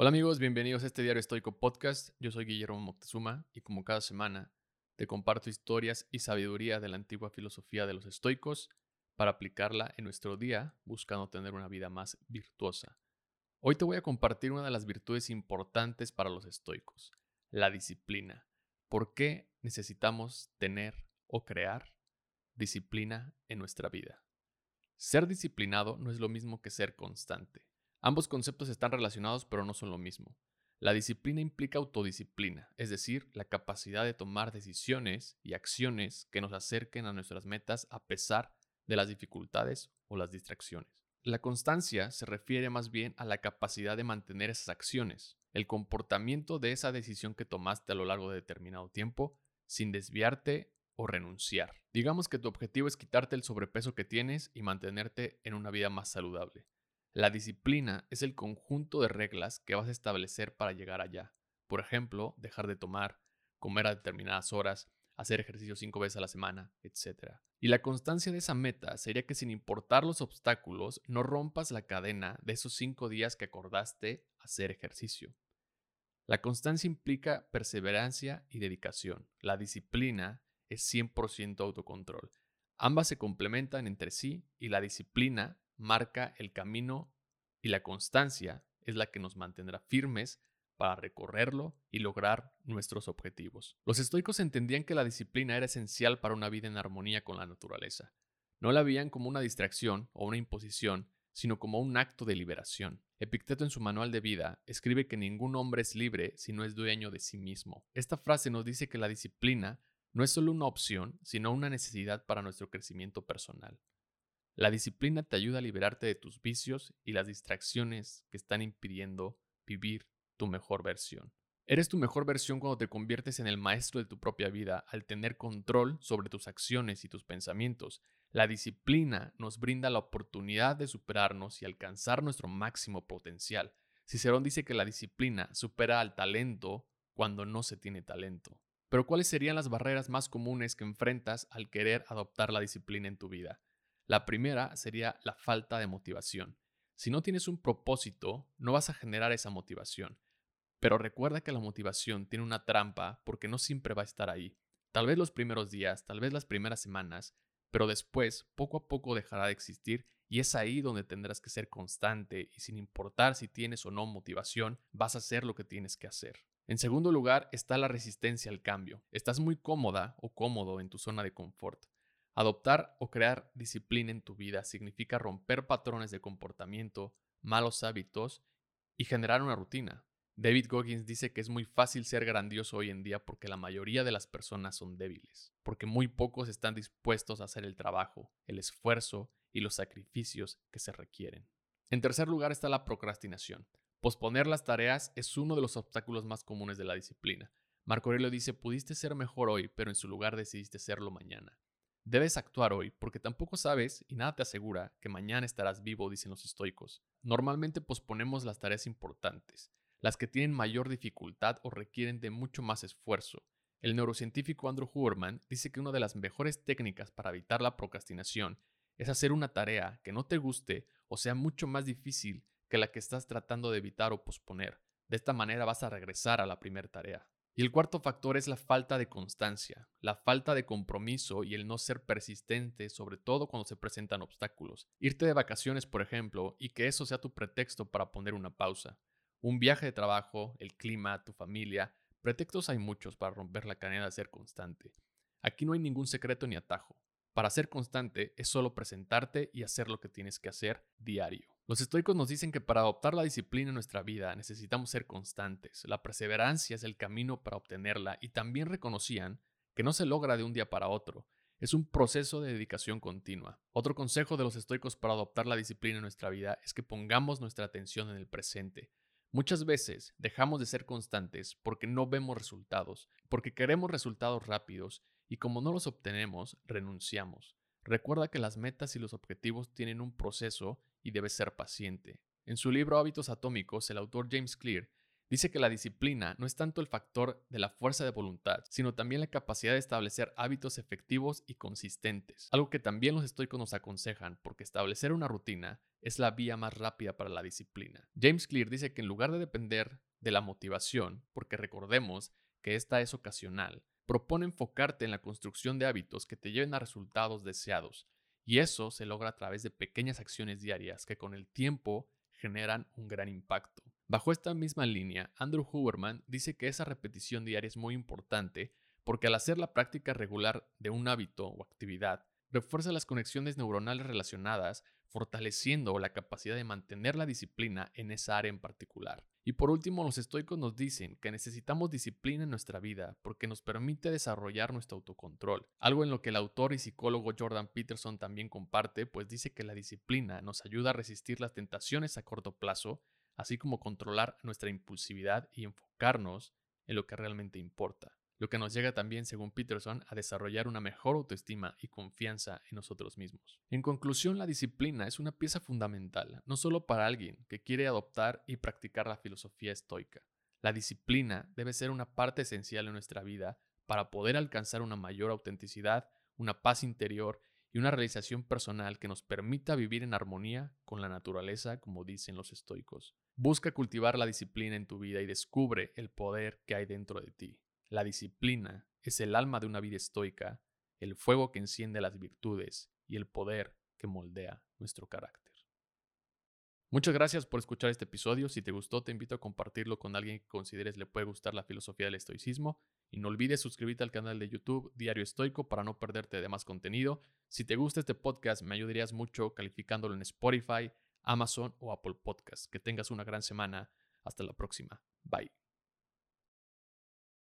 Hola amigos, bienvenidos a este Diario Estoico Podcast. Yo soy Guillermo Moctezuma y como cada semana te comparto historias y sabiduría de la antigua filosofía de los estoicos para aplicarla en nuestro día buscando tener una vida más virtuosa. Hoy te voy a compartir una de las virtudes importantes para los estoicos, la disciplina. ¿Por qué necesitamos tener o crear disciplina en nuestra vida? Ser disciplinado no es lo mismo que ser constante. Ambos conceptos están relacionados pero no son lo mismo. La disciplina implica autodisciplina, es decir, la capacidad de tomar decisiones y acciones que nos acerquen a nuestras metas a pesar de las dificultades o las distracciones. La constancia se refiere más bien a la capacidad de mantener esas acciones, el comportamiento de esa decisión que tomaste a lo largo de determinado tiempo sin desviarte o renunciar. Digamos que tu objetivo es quitarte el sobrepeso que tienes y mantenerte en una vida más saludable. La disciplina es el conjunto de reglas que vas a establecer para llegar allá. Por ejemplo, dejar de tomar, comer a determinadas horas, hacer ejercicio cinco veces a la semana, etc. Y la constancia de esa meta sería que sin importar los obstáculos, no rompas la cadena de esos cinco días que acordaste hacer ejercicio. La constancia implica perseverancia y dedicación. La disciplina es 100% autocontrol. Ambas se complementan entre sí y la disciplina marca el camino y la constancia es la que nos mantendrá firmes para recorrerlo y lograr nuestros objetivos. Los estoicos entendían que la disciplina era esencial para una vida en armonía con la naturaleza. No la veían como una distracción o una imposición, sino como un acto de liberación. Epicteto en su manual de vida escribe que ningún hombre es libre si no es dueño de sí mismo. Esta frase nos dice que la disciplina no es solo una opción, sino una necesidad para nuestro crecimiento personal. La disciplina te ayuda a liberarte de tus vicios y las distracciones que están impidiendo vivir tu mejor versión. Eres tu mejor versión cuando te conviertes en el maestro de tu propia vida al tener control sobre tus acciones y tus pensamientos. La disciplina nos brinda la oportunidad de superarnos y alcanzar nuestro máximo potencial. Cicerón dice que la disciplina supera al talento cuando no se tiene talento. Pero ¿cuáles serían las barreras más comunes que enfrentas al querer adoptar la disciplina en tu vida? La primera sería la falta de motivación. Si no tienes un propósito, no vas a generar esa motivación. Pero recuerda que la motivación tiene una trampa porque no siempre va a estar ahí. Tal vez los primeros días, tal vez las primeras semanas, pero después, poco a poco dejará de existir y es ahí donde tendrás que ser constante y sin importar si tienes o no motivación, vas a hacer lo que tienes que hacer. En segundo lugar está la resistencia al cambio. Estás muy cómoda o cómodo en tu zona de confort. Adoptar o crear disciplina en tu vida significa romper patrones de comportamiento, malos hábitos y generar una rutina. David Goggins dice que es muy fácil ser grandioso hoy en día porque la mayoría de las personas son débiles, porque muy pocos están dispuestos a hacer el trabajo, el esfuerzo y los sacrificios que se requieren. En tercer lugar está la procrastinación. Posponer las tareas es uno de los obstáculos más comunes de la disciplina. Marco Aurelio dice, pudiste ser mejor hoy, pero en su lugar decidiste serlo mañana. Debes actuar hoy porque tampoco sabes y nada te asegura que mañana estarás vivo, dicen los estoicos. Normalmente posponemos las tareas importantes, las que tienen mayor dificultad o requieren de mucho más esfuerzo. El neurocientífico Andrew Huberman dice que una de las mejores técnicas para evitar la procrastinación es hacer una tarea que no te guste o sea mucho más difícil que la que estás tratando de evitar o posponer. De esta manera vas a regresar a la primera tarea. Y el cuarto factor es la falta de constancia, la falta de compromiso y el no ser persistente, sobre todo cuando se presentan obstáculos. Irte de vacaciones, por ejemplo, y que eso sea tu pretexto para poner una pausa. Un viaje de trabajo, el clima, tu familia. Pretextos hay muchos para romper la cadena de ser constante. Aquí no hay ningún secreto ni atajo. Para ser constante es solo presentarte y hacer lo que tienes que hacer diario. Los estoicos nos dicen que para adoptar la disciplina en nuestra vida necesitamos ser constantes. La perseverancia es el camino para obtenerla y también reconocían que no se logra de un día para otro. Es un proceso de dedicación continua. Otro consejo de los estoicos para adoptar la disciplina en nuestra vida es que pongamos nuestra atención en el presente. Muchas veces dejamos de ser constantes porque no vemos resultados, porque queremos resultados rápidos y como no los obtenemos, renunciamos. Recuerda que las metas y los objetivos tienen un proceso y debes ser paciente. En su libro Hábitos Atómicos, el autor James Clear Dice que la disciplina no es tanto el factor de la fuerza de voluntad, sino también la capacidad de establecer hábitos efectivos y consistentes, algo que también los estoicos nos aconsejan porque establecer una rutina es la vía más rápida para la disciplina. James Clear dice que en lugar de depender de la motivación, porque recordemos que esta es ocasional, propone enfocarte en la construcción de hábitos que te lleven a resultados deseados, y eso se logra a través de pequeñas acciones diarias que con el tiempo generan un gran impacto. Bajo esta misma línea, Andrew Huberman dice que esa repetición diaria es muy importante porque al hacer la práctica regular de un hábito o actividad, refuerza las conexiones neuronales relacionadas, fortaleciendo la capacidad de mantener la disciplina en esa área en particular. Y por último, los estoicos nos dicen que necesitamos disciplina en nuestra vida porque nos permite desarrollar nuestro autocontrol, algo en lo que el autor y psicólogo Jordan Peterson también comparte, pues dice que la disciplina nos ayuda a resistir las tentaciones a corto plazo, así como controlar nuestra impulsividad y enfocarnos en lo que realmente importa lo que nos llega también, según Peterson, a desarrollar una mejor autoestima y confianza en nosotros mismos. En conclusión, la disciplina es una pieza fundamental, no solo para alguien que quiere adoptar y practicar la filosofía estoica. La disciplina debe ser una parte esencial en nuestra vida para poder alcanzar una mayor autenticidad, una paz interior y una realización personal que nos permita vivir en armonía con la naturaleza, como dicen los estoicos. Busca cultivar la disciplina en tu vida y descubre el poder que hay dentro de ti. La disciplina es el alma de una vida estoica, el fuego que enciende las virtudes y el poder que moldea nuestro carácter. Muchas gracias por escuchar este episodio. Si te gustó, te invito a compartirlo con alguien que consideres le puede gustar la filosofía del estoicismo. Y no olvides suscribirte al canal de YouTube Diario Estoico para no perderte de más contenido. Si te gusta este podcast, me ayudarías mucho calificándolo en Spotify, Amazon o Apple Podcasts. Que tengas una gran semana. Hasta la próxima. Bye.